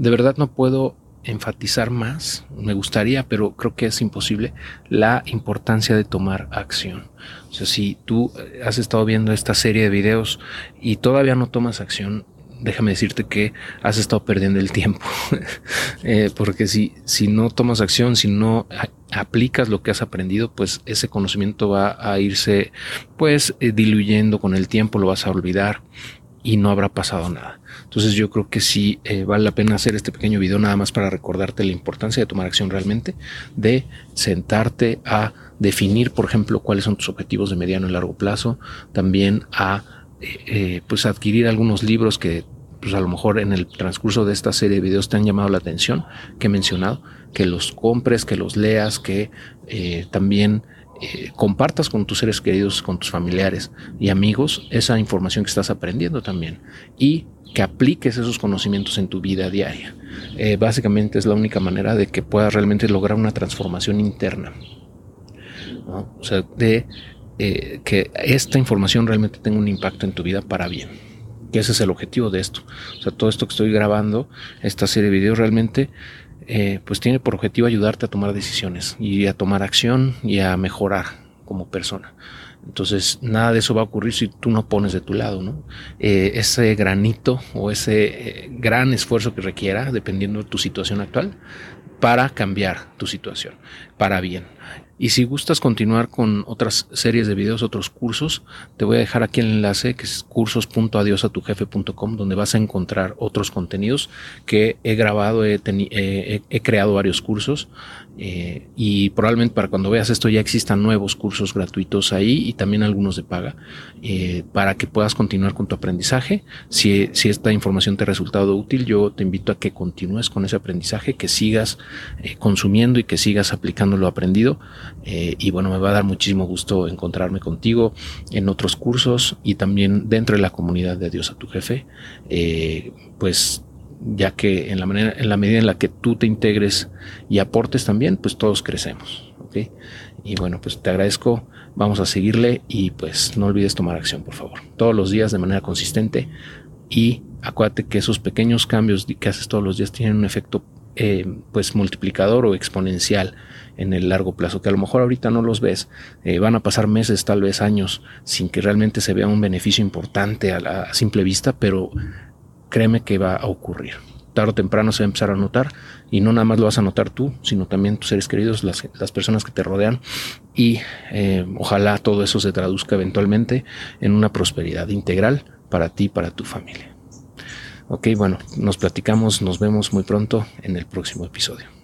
de verdad no puedo enfatizar más, me gustaría, pero creo que es imposible, la importancia de tomar acción. O sea, si tú has estado viendo esta serie de videos y todavía no tomas acción, déjame decirte que has estado perdiendo el tiempo. Eh, porque si, si no tomas acción, si no aplicas lo que has aprendido, pues ese conocimiento va a irse pues eh, diluyendo con el tiempo, lo vas a olvidar y no habrá pasado nada. Entonces yo creo que sí eh, vale la pena hacer este pequeño video nada más para recordarte la importancia de tomar acción realmente, de sentarte a definir, por ejemplo, cuáles son tus objetivos de mediano y largo plazo, también a eh, pues adquirir algunos libros que pues a lo mejor en el transcurso de esta serie de videos te han llamado la atención, que he mencionado, que los compres, que los leas, que eh, también eh, compartas con tus seres queridos, con tus familiares y amigos esa información que estás aprendiendo también y que apliques esos conocimientos en tu vida diaria. básicamente es la única manera de que puedas realmente lograr una transformación interna. O sea, de eh, que esta información realmente tenga un impacto en tu vida para bien. Que ese es el objetivo de esto. O sea, todo esto que estoy grabando, esta serie de videos realmente, eh, pues tiene por objetivo ayudarte a tomar decisiones y a tomar acción y a mejorar como persona. Entonces, nada de eso va a ocurrir si tú no pones de tu lado, ¿no? Eh, ese granito o ese gran esfuerzo que requiera, dependiendo de tu situación actual, para cambiar tu situación, para bien. Y si gustas continuar con otras series de videos, otros cursos, te voy a dejar aquí el enlace que es cursos.adiosatujefe.com donde vas a encontrar otros contenidos que he grabado, he, he creado varios cursos eh, y probablemente para cuando veas esto ya existan nuevos cursos gratuitos ahí y también algunos de paga eh, para que puedas continuar con tu aprendizaje. Si, esta información te ha resultado útil, yo te invito a que continúes con ese aprendizaje, que sigas eh, consumiendo y que sigas aplicando lo aprendido. Y bueno, me va a dar muchísimo gusto encontrarme contigo en otros cursos y también dentro de la comunidad de Dios a tu jefe. pues ya que en la, manera, en la medida en la que tú te integres y aportes también, pues todos crecemos. ¿okay? Y bueno, pues te agradezco, vamos a seguirle y pues no olvides tomar acción, por favor. Todos los días de manera consistente y acuérdate que esos pequeños cambios que haces todos los días tienen un efecto eh, pues multiplicador o exponencial en el largo plazo, que a lo mejor ahorita no los ves, eh, van a pasar meses, tal vez años, sin que realmente se vea un beneficio importante a la simple vista, pero créeme que va a ocurrir. Tarde o temprano se va a empezar a notar y no nada más lo vas a notar tú, sino también tus seres queridos, las, personas que te rodean y eh, ojalá todo eso se traduzca eventualmente en una prosperidad integral para ti para tu familia. Ok, bueno, nos platicamos, nos vemos muy pronto en el próximo episodio.